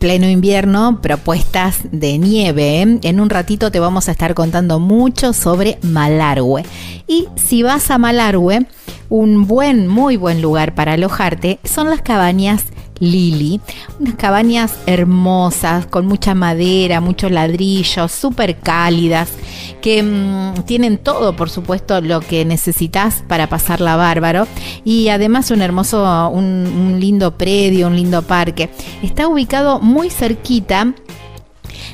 pleno invierno propuestas de nieve. ¿eh? En un ratito te vamos a estar contando mucho sobre Malargüe. Y si vas a Malargüe, un buen, muy buen lugar para alojarte son las cabañas Lili. Unas cabañas hermosas, con mucha madera, muchos ladrillos, súper cálidas, que mm, tienen todo, por supuesto, lo que necesitas para pasarla bárbaro. Y además un hermoso, un lindo predio, un lindo parque. Está ubicado muy cerquita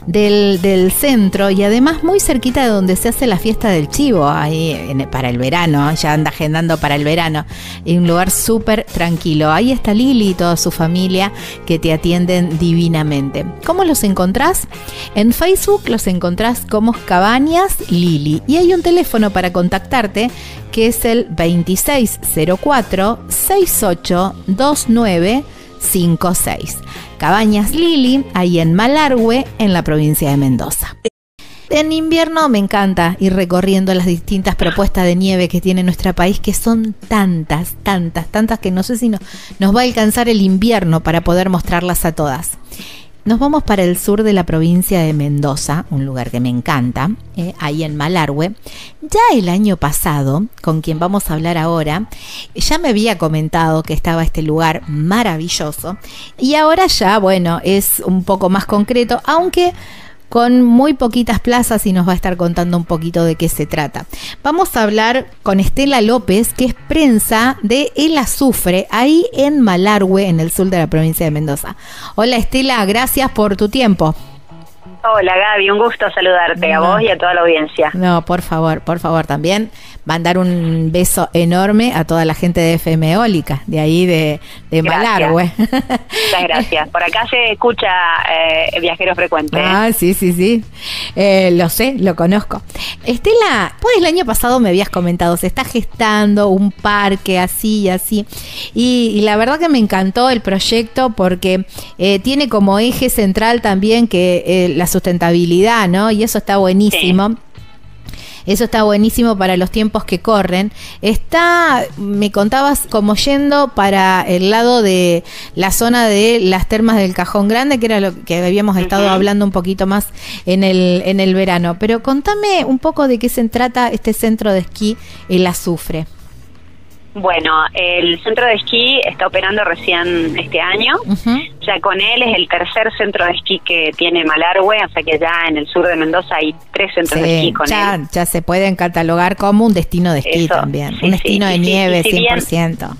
del, centro y además muy cerquita de donde se hace la fiesta del chivo, ahí para el verano, ya anda agendando para el verano, en un lugar súper tranquilo. Ahí está Lili y toda su familia que te atienden divinamente. ¿Cómo los encontrás? En Facebook los encontrás como Cabañas Lili y hay un teléfono para contactarte que es el 2604 6829 56. Cabañas Lili, ahí en Malargüe, en la provincia de Mendoza. En invierno me encanta ir recorriendo las distintas propuestas de nieve que tiene nuestro país, que son tantas, tantas, tantas que no sé si nos va a alcanzar el invierno para poder mostrarlas a todas. Nos vamos para el sur de la provincia de Mendoza, un lugar que me encanta, eh, ahí en Malargüe. Ya el año pasado, con quien vamos a hablar ahora, ya me había comentado que estaba este lugar maravilloso y ahora ya, bueno, es un poco más concreto, aunque con muy poquitas plazas y nos va a estar contando un poquito de qué se trata. Vamos a hablar con Estela López, que es prensa de El Azufre, ahí en Malargüe, en el sur de la provincia de Mendoza. Hola Estela, gracias por tu tiempo. Hola Gaby, un gusto saludarte a vos y a toda la audiencia. No, por favor, por favor, también mandar un beso enorme a toda la gente de FM Eólica, de ahí de, de Malargüe. Muchas gracias. Por acá se escucha eh, Viajero Frecuente. ¿eh? Ah, sí, sí, sí. Eh, lo sé, lo conozco. Estela, pues el año pasado me habías comentado, se está gestando un parque así y así. Y, la verdad que me encantó el proyecto porque tiene como eje central también que la sustentabilidad, ¿no? Y eso está buenísimo. Eso está buenísimo para los tiempos que corren. Está, me contabas, como yendo para el lado de la zona de las termas del Cajón Grande, que era lo que habíamos estado hablando un poquito más en el, en el verano. Pero contame un poco de qué se trata este centro de esquí, el azufre. Bueno, el centro de esquí está operando recién este año. Ya con él es el tercer centro de esquí que tiene Malargüe, o sea que ya en el sur de Mendoza hay tres centros de esquí con ya, él. Ya se pueden catalogar como un destino de esquí también, un destino de nieve 100%.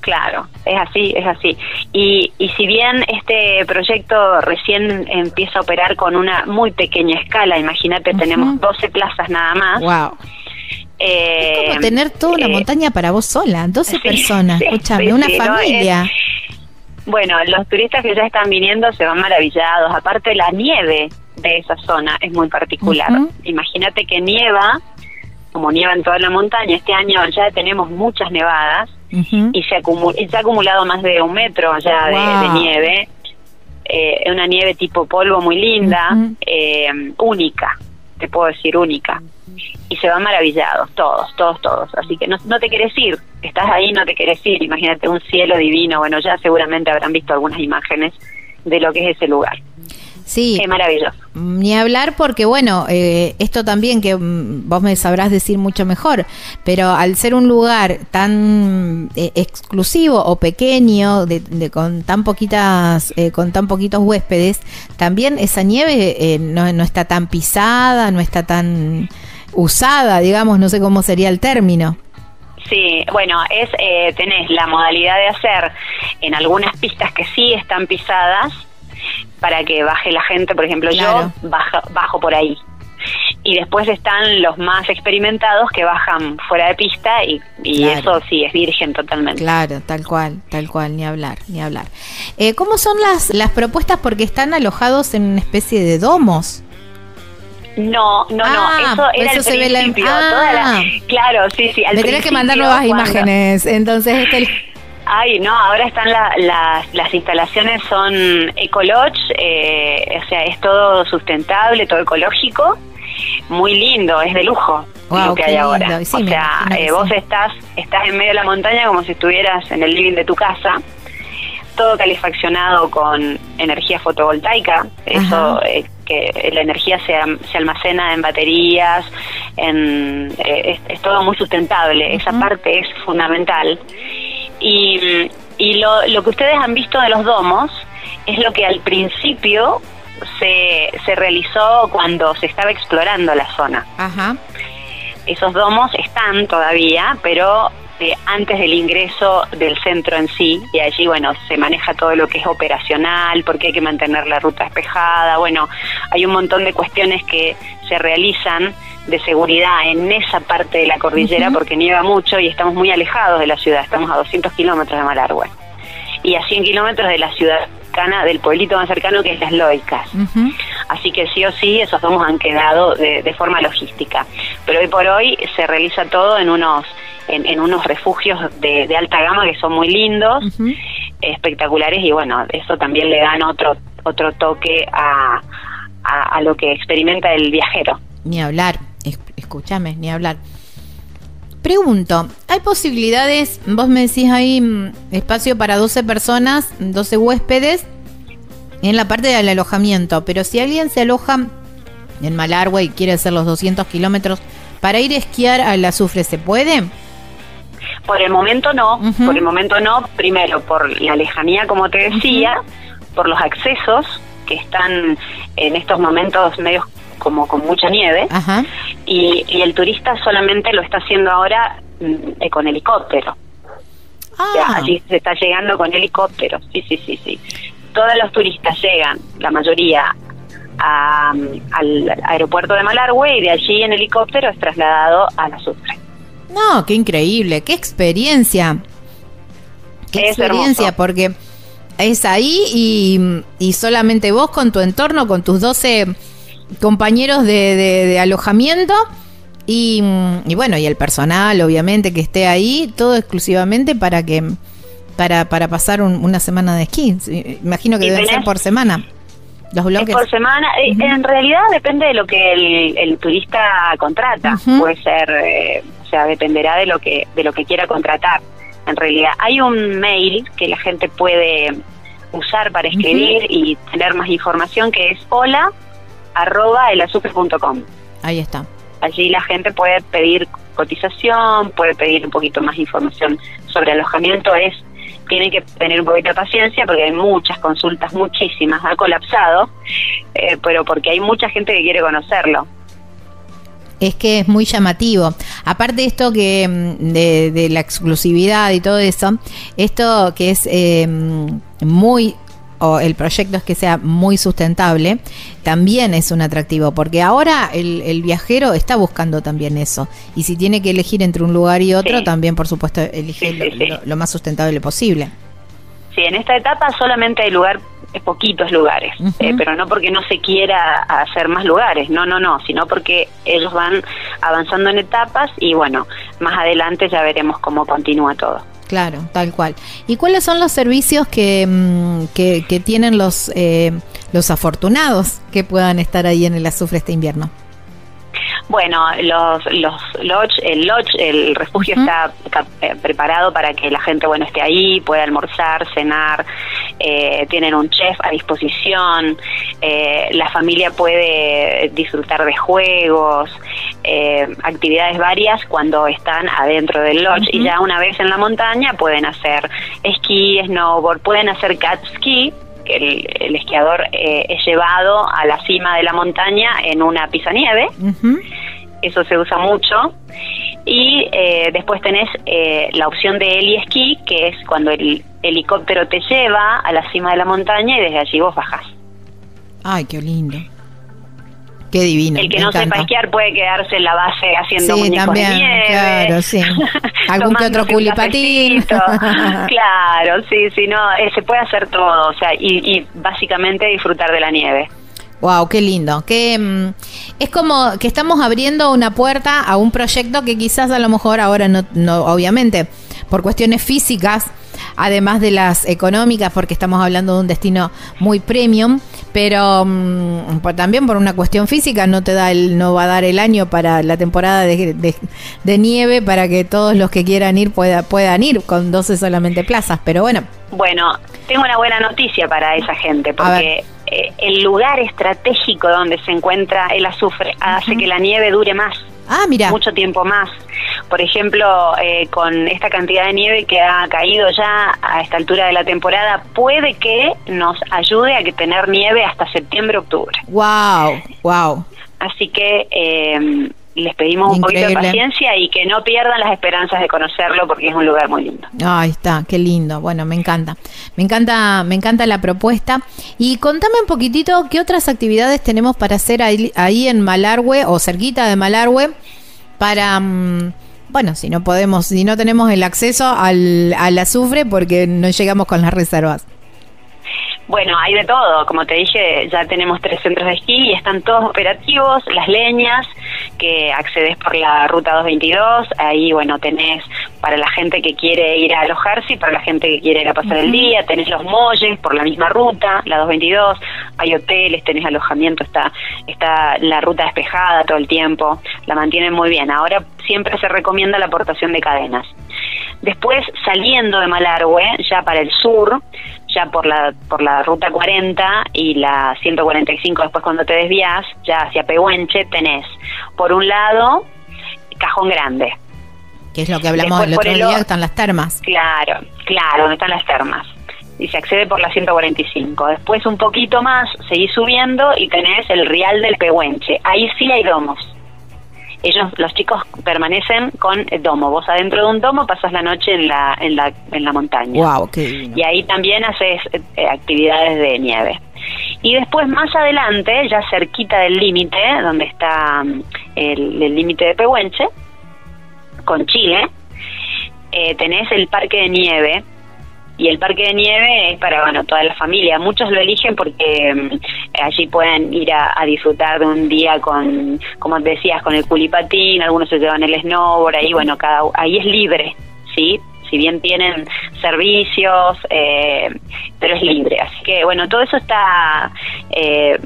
Claro, es así, es así. Y, y si bien este proyecto recién empieza a operar con una muy pequeña escala, imagínate, tenemos 12 plazas nada más. Wow es como eh, tener toda una eh, montaña para vos sola, 12 personas, escúchame, una familia. bueno, los turistas que ya están viniendo se van maravillados. Aparte, la nieve de esa zona es muy particular. Imagínate que nieva, como nieva en toda la montaña, este año ya tenemos muchas nevadas y, se ha acumulado más de un metro ya de, nieve. Eh, una nieve tipo polvo muy linda, eh, única, te puedo decir única y se van maravillados, todos, todos, todos. Así que no, no te quieres ir, estás ahí, no te quieres ir. Imagínate un cielo divino. Bueno, ya seguramente habrán visto algunas imágenes de lo que es ese lugar. Sí. Qué maravilloso. Ni hablar porque, bueno, eh, esto también que mm, vos me sabrás decir mucho mejor, pero al ser un lugar tan eh, exclusivo o pequeño, de, con tan poquitas, eh, con tan poquitos huéspedes, también esa nieve no, no está tan pisada, no está tan usada, digamos, no sé cómo sería el término. Sí, bueno, es eh, tenés la modalidad de hacer en algunas pistas que sí están pisadas para que baje la gente, por ejemplo, yo bajo, bajo por ahí. y después están los más experimentados que bajan fuera de pista y, eso sí es virgen totalmente. Claro, tal cual, tal cual, ni hablar, ni hablar. Eh, ¿Cómo son las, las propuestas? Porque están alojados en una especie de domos. No, no, no, ah, eso era el principio. Ah. claro, sí, sí. Al Me tenés que mandar nuevas imágenes, entonces este... Ay, no, ahora están las instalaciones son Ecolodge, eh, o sea, es todo sustentable, todo ecológico muy lindo, es de lujo lo que hay ahora. o sea, eh, vos estás, estás en medio de la montaña como si estuvieras en el living de tu casa, todo calefaccionado con energía fotovoltaica, eso eh, que la energía se, se, almacena en baterías, en, eh, es, todo muy sustentable, esa parte es fundamental. Y, y lo, lo que ustedes han visto de los domos es lo que al principio se, se realizó cuando se estaba explorando la zona. Ajá. Esos domos están todavía, pero eh, antes del ingreso del centro en sí, y allí, bueno, se maneja todo lo que es operacional, porque hay que mantener la ruta despejada, bueno, hay un montón de cuestiones que se realizan de seguridad en esa parte de la cordillera, porque nieva mucho y estamos muy alejados de la ciudad, estamos a 200 kilómetros de Malargüe, y a 100 kilómetros de la ciudad del pueblito más cercano que es Las Loicas. Así que sí o sí, esos domos han quedado de, forma logística. Pero hoy por hoy se realiza todo en unos en, unos refugios de, alta gama que son muy lindos, espectaculares y bueno, eso también le dan otro otro toque a, a, lo que experimenta el viajero. Ni hablar, escúchame, ni hablar. Pregunto, ¿hay posibilidades, vos me decís ahí mm, espacio para 12 personas, 12 huéspedes, en la parte del alojamiento, pero si alguien se aloja en Malargüe y quiere hacer los 200 kilómetros, para ir a esquiar al azufre, ¿se puede? Por el momento no, por el momento no, primero por la lejanía, como te decía, por los accesos que están en estos momentos medios como con mucha nieve Y, el turista solamente lo está haciendo ahora mm, eh, con helicóptero. Ah. allí se está llegando con helicóptero, sí, sí, sí, sí. Todos los turistas llegan, la mayoría, al aeropuerto de Malargüe y de allí en helicóptero es trasladado a la Sucre. No, qué increíble, qué experiencia. Qué experiencia, porque es ahí y, y solamente vos con tu entorno, con tus 12 compañeros de, alojamiento y, bueno, y el personal, obviamente, que esté ahí, todo exclusivamente para que para, para pasar una semana de esquí. Imagino que deben ser por semana. Los bloques. por semana. Eh, en realidad depende de lo que el, turista contrata. Puede ser, eh, o sea, dependerá de lo que de lo que quiera contratar. En realidad hay un mail que la gente puede usar para escribir y tener más información que es hola arroba elazufre.com. Ahí está. Allí la gente puede pedir cotización, puede pedir un poquito más información sobre alojamiento. Es tienen que tener un poquito de paciencia porque hay muchas consultas, muchísimas, ha colapsado, eh, pero porque hay mucha gente que quiere conocerlo. Es que es muy llamativo. Aparte de esto que mm, de, la exclusividad y todo eso, esto que es eh, muy o el proyecto es que sea muy sustentable, también es un atractivo, porque ahora el, viajero está buscando también eso. Y si tiene que elegir entre un lugar y otro, también por supuesto elige lo, más sustentable posible. Sí, en esta etapa solamente hay lugar poquitos lugares, eh, pero no porque no se quiera hacer más lugares, no, no, no, sino porque ellos van avanzando en etapas y bueno, más adelante ya veremos cómo continúa todo. Claro, tal cual. ¿Y cuáles son los servicios que, mm, que, tienen los, eh, los afortunados que puedan estar ahí en el azufre este invierno? Bueno, los, los lodge, el lodge, el refugio está eh, preparado para que la gente bueno esté ahí, pueda almorzar, cenar, eh, tienen un chef a disposición, eh, la familia puede disfrutar de juegos, actividades varias cuando están adentro del lodge. Y ya una vez en la montaña pueden hacer esquí, snowboard, pueden hacer cat ski el, esquiador eh, es llevado a la cima de la montaña en una pisanieve. Eso se usa mucho. Y eh, después tenés eh, la opción de heli esquí, que es cuando el helicóptero te lleva a la cima de la montaña y desde allí vos bajás. Ay, qué lindo. Qué divino. El que no sepa esquiar puede quedarse en la base haciendo sí, muñecos también, de nieve. Claro, sí. Algún que otro culipatín. claro, sí, sí, no, eh, se puede hacer todo, o sea, y, y básicamente disfrutar de la nieve. Wow, qué lindo. Que mm, es como que estamos abriendo una puerta a un proyecto que quizás a lo mejor ahora no, no obviamente, por cuestiones físicas, además de las económicas, porque estamos hablando de un destino muy premium, pero mm, por- también por una cuestión física no te da el, no va a dar el año para la temporada de, de- de nieve para que todos los que quieran ir pueda, puedan ir con 12 solamente plazas. Pero bueno, Bueno, tengo una buena noticia para esa gente, porque eh, el lugar estratégico donde se encuentra el azufre hace que la nieve dure más. ah, mira, mucho tiempo más. Por ejemplo, eh, con esta cantidad de nieve que ha caído ya a esta altura de la temporada, puede que nos ayude a que tener nieve hasta septiembre, octubre. wow, wow. Así que eh, les pedimos un poquito de paciencia y que no pierdan las esperanzas de conocerlo porque es un lugar muy lindo. Ahí está, qué lindo. Bueno, me encanta. Me encanta, me encanta la propuesta. Y contame un poquitito qué otras actividades tenemos para hacer ahí, ahí en Malargüe o cerquita de Malargüe para mm, bueno, si no podemos, si no tenemos el acceso al, al azufre porque no llegamos con las reservas. Bueno, hay de todo. Como te dije, ya tenemos tres centros de esquí y están todos operativos. Las leñas, que accedes por la ruta 222. Ahí, bueno, tenés para la gente que quiere ir a alojarse y para la gente que quiere ir a pasar el día. Tenés los molles por la misma ruta, la 222. Hay hoteles, tenés alojamiento. Está, está la ruta despejada todo el tiempo. La mantienen muy bien. Ahora siempre se recomienda la aportación de cadenas. Después, saliendo de Malargüe, ya para el sur, ya por la por la ruta 40 y la 145 después cuando te desvías, ya hacia Pehuenche tenés, por un lado, Cajón Grande. Que es lo que hablamos Después el por otro el día, están las termas. Claro, claro, donde están las termas. Y se accede por la 145. Después un poquito más, seguís subiendo y tenés el Rial del Pehuenche. Ahí sí hay domos. Ellos, los chicos permanecen con el domo. Vos adentro de un domo pasas la noche en la, en la, en la montaña. Wow, qué. Y ahí también haces eh, actividades de nieve. Y después más adelante, ya cerquita del límite, donde está mm, el el límite de Pehuenche, con Chile, eh, tenés el parque de nieve. Y el parque de nieve es para bueno toda la familia. Muchos lo eligen porque mm, allí pueden ir a, disfrutar de un día con, como decías, con el culipatín. Algunos se llevan el snowboard. Ahí bueno, cada ahí es libre, sí. Si bien tienen servicios, eh, pero es libre. Así que bueno, todo eso está eh,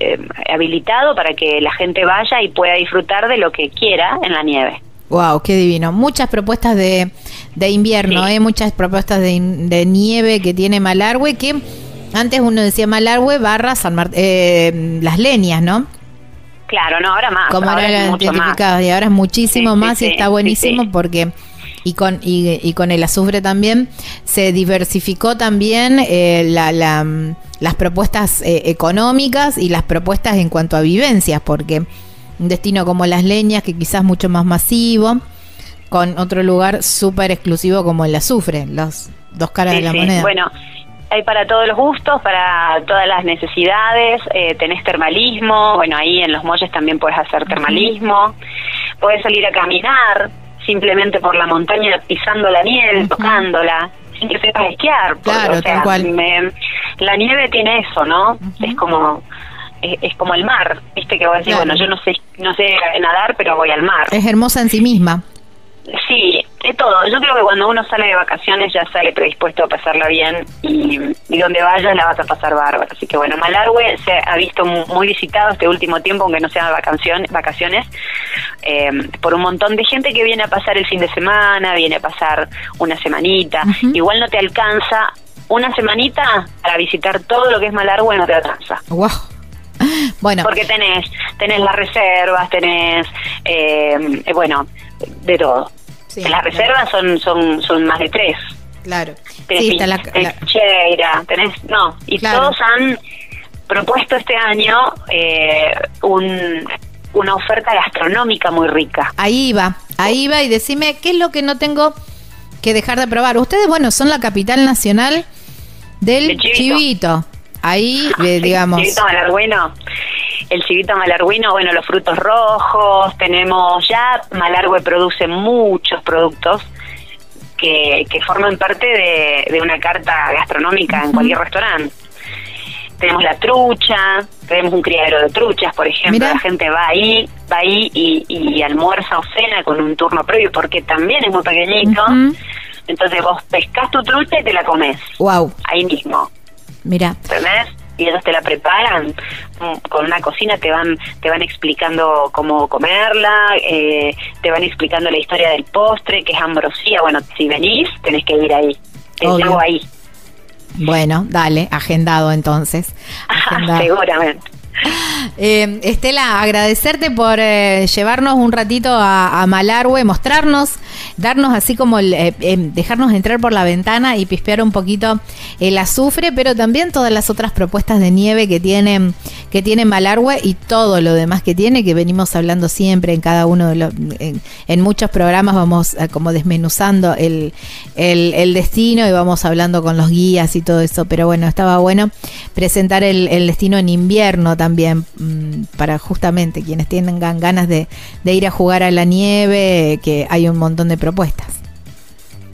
eh, habilitado para que la gente vaya y pueda disfrutar de lo que quiera en la nieve. Wow, qué divino. Muchas propuestas de, de invierno, Sí. ¿eh? muchas propuestas de, de nieve que tiene Malargüe, que antes uno decía Malargüe barra San Mart- eh, las leñas, ¿no? Claro, no, ahora más. Como ahora era es mucho más. identificado, y ahora es muchísimo Sí, sí, más y está buenísimo porque y con y, y con el azufre también se diversificó también eh, la, la, las propuestas eh, económicas y las propuestas en cuanto a vivencias porque un destino como las leñas que quizás mucho más masivo con otro lugar súper exclusivo como el azufre los dos caras Sí, de la sí. moneda Bueno, hay para todos los gustos, para todas las necesidades. eh, tenés termalismo, bueno, ahí en los molles también puedes hacer termalismo. Puedes salir a caminar simplemente por la montaña pisando la nieve, tocándola, sin que sepas esquiar. porque, Claro, o sea, tal cual. me- la nieve tiene eso, ¿no? Es como es, es como el mar, viste que vos decís, Claro. bueno, yo no sé no sé nadar, pero voy al mar. es hermosa en sí misma Sí, de todo. Yo creo que cuando uno sale de vacaciones ya sale predispuesto a pasarla bien y, y donde vayas la vas a pasar bárbaro. Así que bueno, Malargüe se ha visto mu- muy visitado este último tiempo, aunque no sean vacaciones, vacaciones eh, por un montón de gente que viene a pasar el fin de semana, viene a pasar una semanita. Igual no te alcanza una semanita para visitar todo lo que es Malargüe, no te alcanza. wow bueno Porque tenés, tenés las reservas, tenés, eh, eh, bueno, de todo. Sí, las claro. reservas son, son, son más de tres. claro Tenés, sí está la, tenés la- Cheira, tenés, no, y Claro. todos han propuesto este año eh, un, una oferta gastronómica muy rica. Ahí va, ahí va y decime qué es lo que no tengo que dejar de probar. Ustedes, bueno, son la capital nacional del De chivito. chivito. Ahí, eh, digamos. Chivito el civito malarguino, bueno, los frutos rojos, tenemos ya, Malargüe produce muchos productos que, que forman parte de, una carta gastronómica en cualquier restaurante. Tenemos la trucha, tenemos un criadero de truchas, por ejemplo, la gente va ahí, va ahí y, almuerza o cena con un turno previo porque también es muy pequeñito. Entonces vos pescas tu trucha y te la comes. Wow. Ahí mismo. Mira. ¿Entendés? y ellos te la preparan mm, con una cocina te van te van explicando cómo comerla eh, te van explicando la historia del postre que es ambrosía. Bueno si venís tenés que ir ahí. Te llevo ahí. Bueno dale agendado entonces. Seguramente eh, Estela, agradecerte por eh, llevarnos un ratito a, a, Malargüe, mostrarnos, darnos así como el, eh, dejarnos entrar por la ventana y pispear un poquito el azufre, pero también todas las otras propuestas de nieve que tienen que tiene Malargüe y todo lo demás que tiene, que venimos hablando siempre en cada uno de los, en, muchos programas vamos como desmenuzando el, el, destino y vamos hablando con los guías y todo eso, pero bueno, estaba bueno presentar el, el destino en invierno también mm, para justamente quienes tengan ganas de, ir a jugar a la nieve, que hay un montón de propuestas.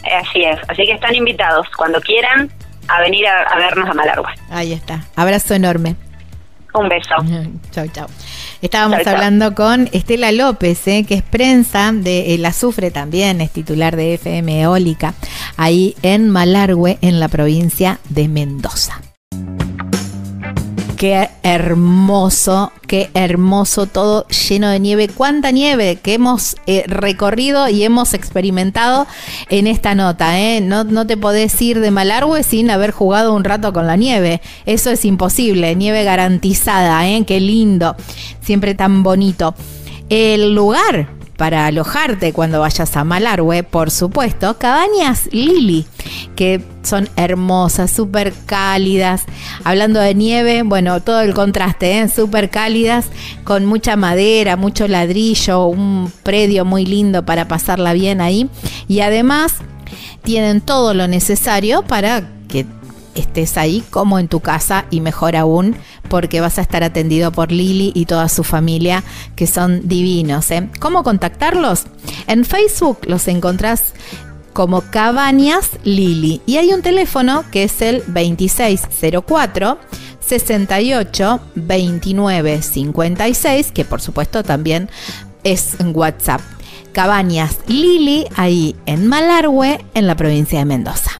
Así es, así que están invitados cuando quieran a venir a, vernos a Malargua. Ahí está, abrazo enorme. Un beso. chau, chau. Estábamos hablando con Estela López, eh, que es prensa de El Azufre también, es titular de FM Eólica, ahí en Malargüe, en la provincia de Mendoza qué hermoso, qué hermoso todo lleno de nieve. Cuánta nieve que hemos eh, recorrido y hemos experimentado en esta nota. ¿eh? No, no te podés ir de Malargüe sin haber jugado un rato con la nieve. Eso es imposible. Nieve garantizada. ¿eh? Qué lindo. Siempre tan bonito. El lugar para alojarte cuando vayas a Malargüe, por supuesto, cabañas Lili, que son hermosas, súper cálidas. Hablando de nieve, bueno, todo el contraste, ¿eh? súper cálidas, con mucha madera, mucho ladrillo, un predio muy lindo para pasarla bien ahí. Y además tienen todo lo necesario para que estés ahí como en tu casa y mejor aún porque vas a estar atendido por Lili y toda su familia que son divinos. ¿eh? ¿Cómo contactarlos? En Facebook los encontrás como Cabañas Lili y hay un teléfono que es el 2604 68 29 56 que por supuesto también es WhatsApp. Cabañas Lili ahí en Malargüe en la provincia de Mendoza.